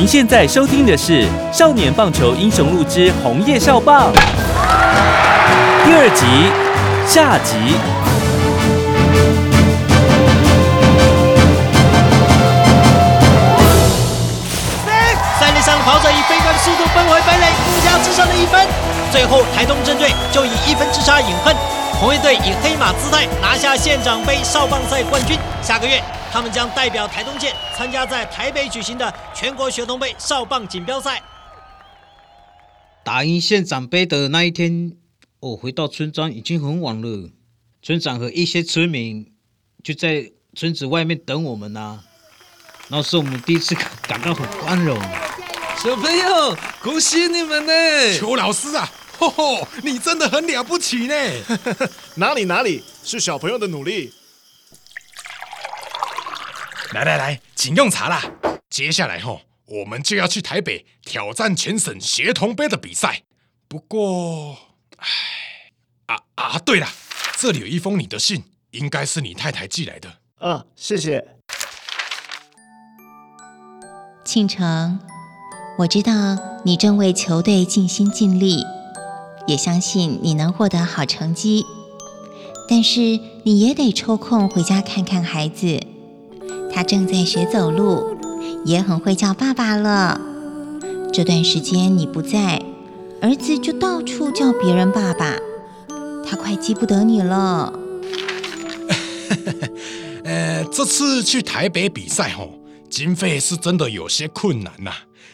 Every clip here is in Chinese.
您现在收听的是《少年棒球英雄录之红叶少棒》第二集下集。三垒上跑者以飞快的速度奔回本垒，不加之上的一分。最后，台东镇队就以一分之差饮恨，红卫队以黑马姿态拿下县长杯少棒赛冠军。下个月，他们将代表台东县参加在台北举行的全国学童杯少棒锦标赛。打赢县长杯的那一天，我回到村庄已经很晚了。村长和一些村民就在村子外面等我们呐、那是我们第一次感感到很光荣。小朋友，恭喜你们呢！邱老师啊，吼吼，你真的很了不起呢！哪里哪里，是小朋友的努力。来来来，请用茶啦。接下来吼，我们就要去台北挑战全省协同杯的比赛。不过，唉，啊啊，对了，这里有一封你的信，应该是你太太寄来的。嗯，谢谢。庆城，我知道你正为球队尽心尽力，也相信你能获得好成绩。但是你也得抽空回家看看孩子，他正在学走路，也很会叫爸爸了。这段时间你不在，儿子就到处叫别人爸爸，他快记不得你了。呃，这次去台北比赛吼，经费是真的有些困难呐、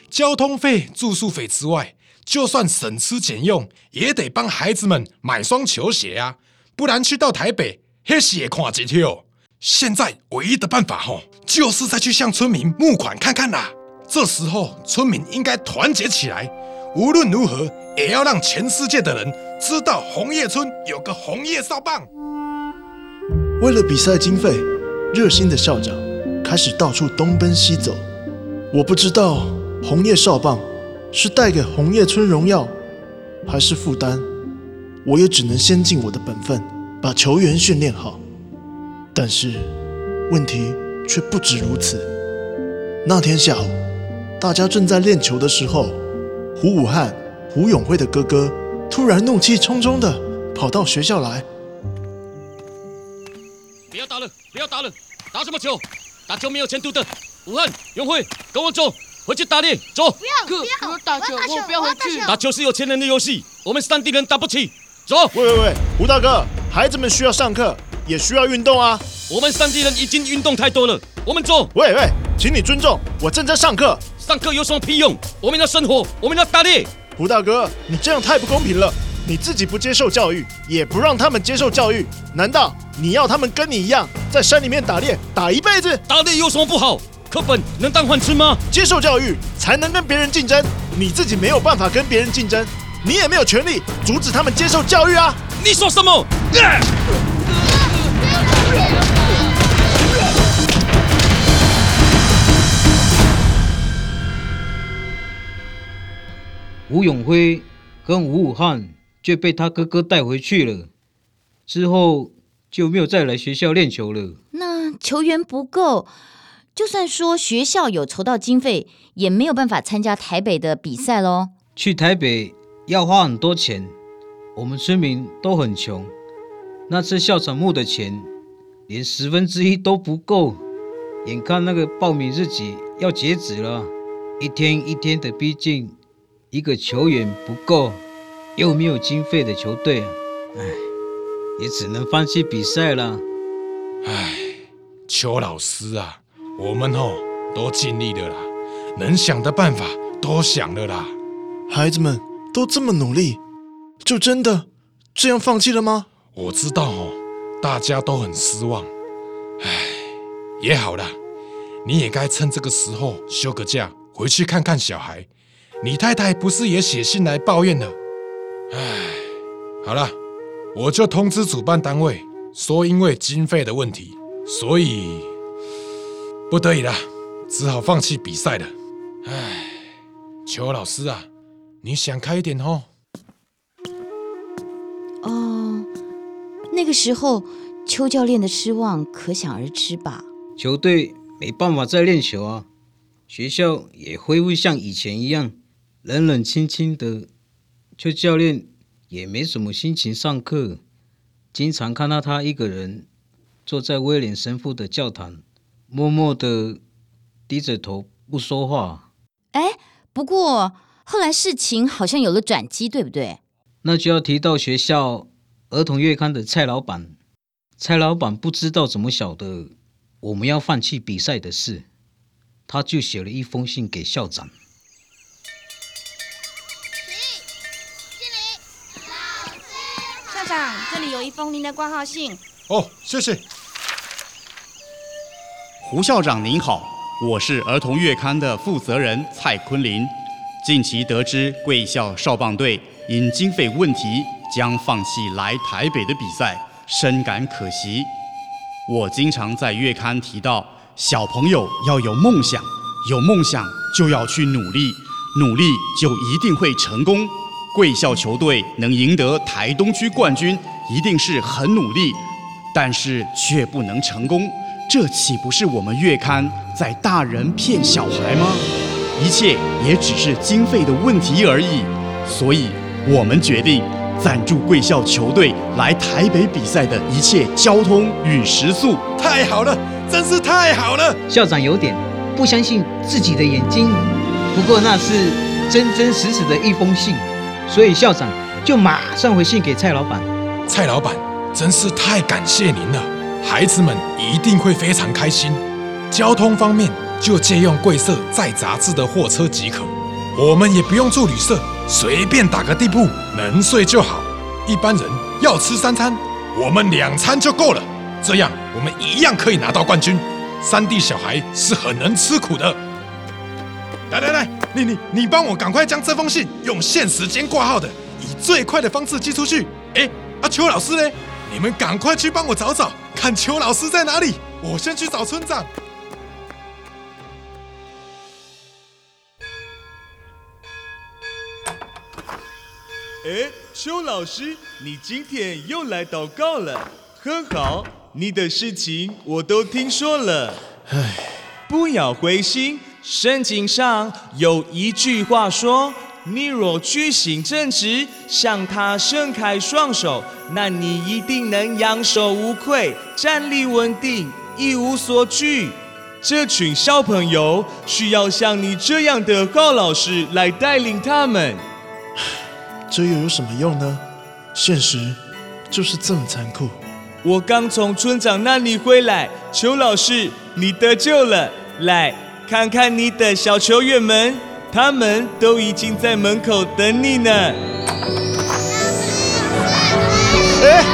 交通费、住宿费之外，就算省吃俭用，也得帮孩子们买双球鞋啊，不然去到台北，那是也看一跳。现在唯一的办法吼，就是再去向村民募款看看啦。这时候村民应该团结起来，无论如何也要让全世界的人知道红叶村有个红叶少棒。为了比赛经费，热心的校长开始到处东奔西走。我不知道红叶少棒是带给红叶村荣耀，还是负担。我也只能先尽我的本分，把球员训练好。但是问题却不止如此。那天下午，大家正在练球的时候，胡武汉、胡永辉的哥哥突然怒气冲冲地跑到学校来。不要打了，不要打了，打什么球？打球没有前途的。武汉、永辉，跟我走，回去打猎，走。不要，不要打球，我不要回去。打球是有钱人的游戏，我们山地人打不起。走。喂喂喂，胡大哥，孩子们需要上课，也需要运动啊。我们山地人已经运动太多了，我们走。喂喂，请你尊重，我正在上课。上课有什么屁用？我们要生活，我们要打猎。胡大哥，你这样太不公平了。你自己不接受教育，也不让他们接受教育，难道你要他们跟你一样在山里面打猎打一辈子？打猎有什么不好？课本能当饭吃吗？接受教育才能跟别人竞争，你自己没有办法跟别人竞争，你也没有权利阻止他们接受教育啊！你说什么？吴永辉跟吴武汉就被他哥哥带回去了，之后就没有再来学校练球了。那球员不够，就算说学校有筹到经费，也没有办法参加台北的比赛喽。去台北要花很多钱，我们村民都很穷，那次校长募的钱连十分之一都不够，眼看那个报名日期要截止了，一天一天的逼近，一个球员不够，又没有经费的球队啊，唉，也只能放弃比赛了。唉，邱老师啊，我们哦都尽力了啦，能想的办法都想了啦。孩子们都这么努力，就真的这样放弃了吗？我知道哦，大家都很失望。唉，也好啦，你也该趁这个时候休个假，回去看看小孩。你太太不是也写信来抱怨了？唉，好了，我就通知主办单位，说因为经费的问题，所以不得已了，只好放弃比赛了。唉，邱老师啊，你想开一点哦。哦，那个时候邱教练的失望可想而知吧？球队没办法再练球啊，学校也恢复像以前一样冷冷清清的，邱教练也没什么心情上课，经常看到他一个人坐在威廉神父的教堂，默默的低着头不说话。哎，不过后来事情好像有了转机，对不对？那就要提到学校儿童月刊的蔡老板。蔡老板不知道怎么晓得我们要放弃比赛的事，他就写了一封信给校长。校长，这里有一封您的挂号信。哦，谢谢。胡校长您好，我是儿童月刊的负责人蔡坤林。近期得知贵校少棒队因经费问题将放弃来台北的比赛，深感可惜。我经常在月刊提到，小朋友要有梦想，有梦想就要去努力，努力就一定会成功。贵校球队能赢得台东区冠军，一定是很努力，但是却不能成功，这岂不是我们月刊在大人骗小孩吗？一切也只是经费的问题而已，所以我们决定赞助贵校球队来台北比赛的一切交通与食宿。太好了，真是太好了！校长有点不相信自己的眼睛，不过那是真真实实的一封信，所以校长就马上回信给蔡老板。蔡老板，真是太感谢您了，孩子们一定会非常开心。交通方面。就借用贵社载杂志的货车即可，我们也不用住旅社，随便打个地铺，能睡就好。一般人要吃三餐，我们两餐就够了。这样我们一样可以拿到冠军。三弟小孩是很能吃苦的。来来来，你你你帮我赶快将这封信用限时间挂号的，以最快的方式寄出去。哎，阿秋老师呢？你们赶快去帮我找找，看邱老师在哪里。我先去找村长。哎，邱老师，你今天又来祷告了，很好。你的事情我都听说了。唉，不要灰心，圣经上有一句话说：“你若居心正直，向他伸开双手，那你一定能扬手无愧，站立稳定，一无所惧。”这群小朋友需要像你这样的高老师来带领他们。这又有什么用呢？现实就是这么残酷。我刚从村长那里回来，邱老师，你得救了。来看看你的小球员们，他们都已经在门口等你呢。哎，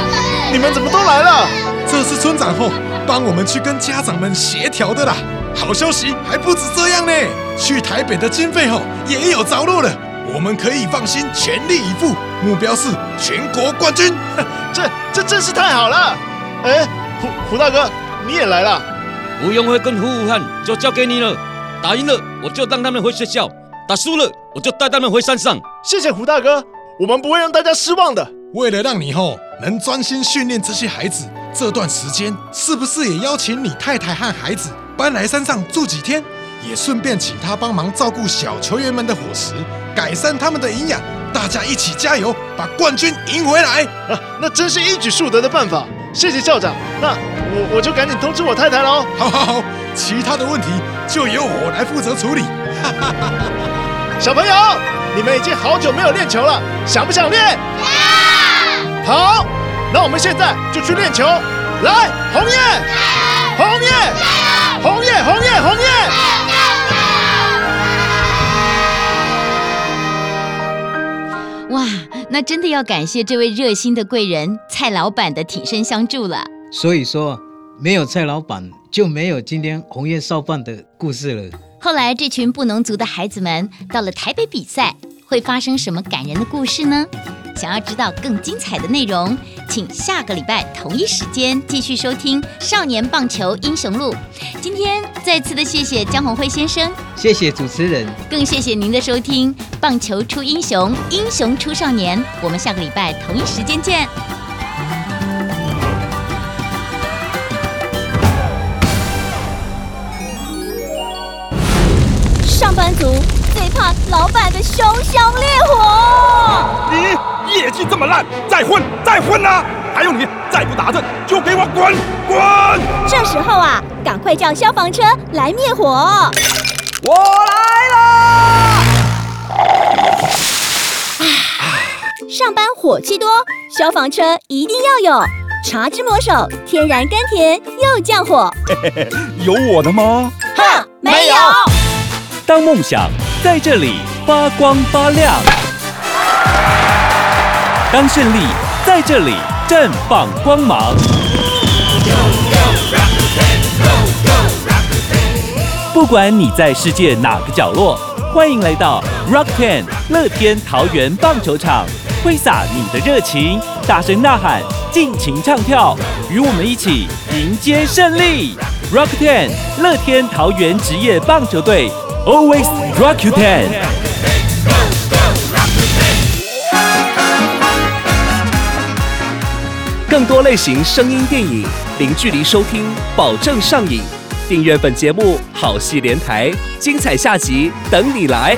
你们怎么都来了？这是村长后帮我们去跟家长们协调的啦。好消息还不止这样呢，去台北的经费后也有着落了。我们可以放心，全力以赴，目标是全国冠军。这这真是太好了！哎，胡胡大哥，你也来了。胡永辉跟胡武汉就交给你了。打赢了，我就让他们回学校；打输了，我就带他们回山上。谢谢胡大哥，我们不会让大家失望的。为了让你后能专心训练这些孩子，这段时间是不是也邀请你太太和孩子搬来山上住几天？也顺便请他帮忙照顾小球员们的伙食，改善他们的营养。大家一起加油，把冠军赢回来！啊，那真是一举数得的办法。谢谢校长，那我我就赶紧通知我太太喽。好好好，其他的问题就由我来负责处理。小朋友，你们已经好久没有练球了，想不想练？好，那我们现在就去练球。来，红叶，红叶，红叶，红叶，红叶。哇，那真的要感谢这位热心的贵人蔡老板的挺身相助了。所以说没有蔡老板，就没有今天红叶少棒的故事了。后来，这群不农族的孩子们到了台北比赛，会发生什么感人的故事呢？想要知道更精彩的内容，请下个礼拜同一时间继续收听《少年棒球英雄录》。今天再次的谢谢江宏辉先生，谢谢主持人，更谢谢您的收听。棒球出英雄，英雄出少年。我们下个礼拜同一时间见。族最怕老板的熊熊烈火。你业绩这么烂，再混再混啊！还有你，再不打针就给我滚滚！这时候啊，赶快叫消防车来灭火。我来啦！上班火气多，消防车一定要有。茶之魔手，天然甘甜又降火。有我的吗？哼，没有。当梦想在这里发光发亮，当胜利在这里绽放光芒。不管你在世界哪个角落，欢迎来到 Rock Ten 乐天桃园棒球场，挥洒你的热情，大声呐喊，尽情唱跳，与我们一起迎接胜利！Rock Ten 乐天桃园职业棒球队。Always Rock You Ten。更多类型声音电影，零距离收听，保证上瘾。订阅本节目，好戏连台，精彩下集等你来。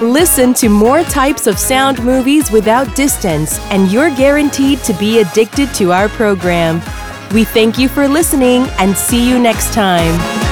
Listen to more types of sound movies without distance, and you're guaranteed to be addicted to our program. We thank you for listening and see you next time.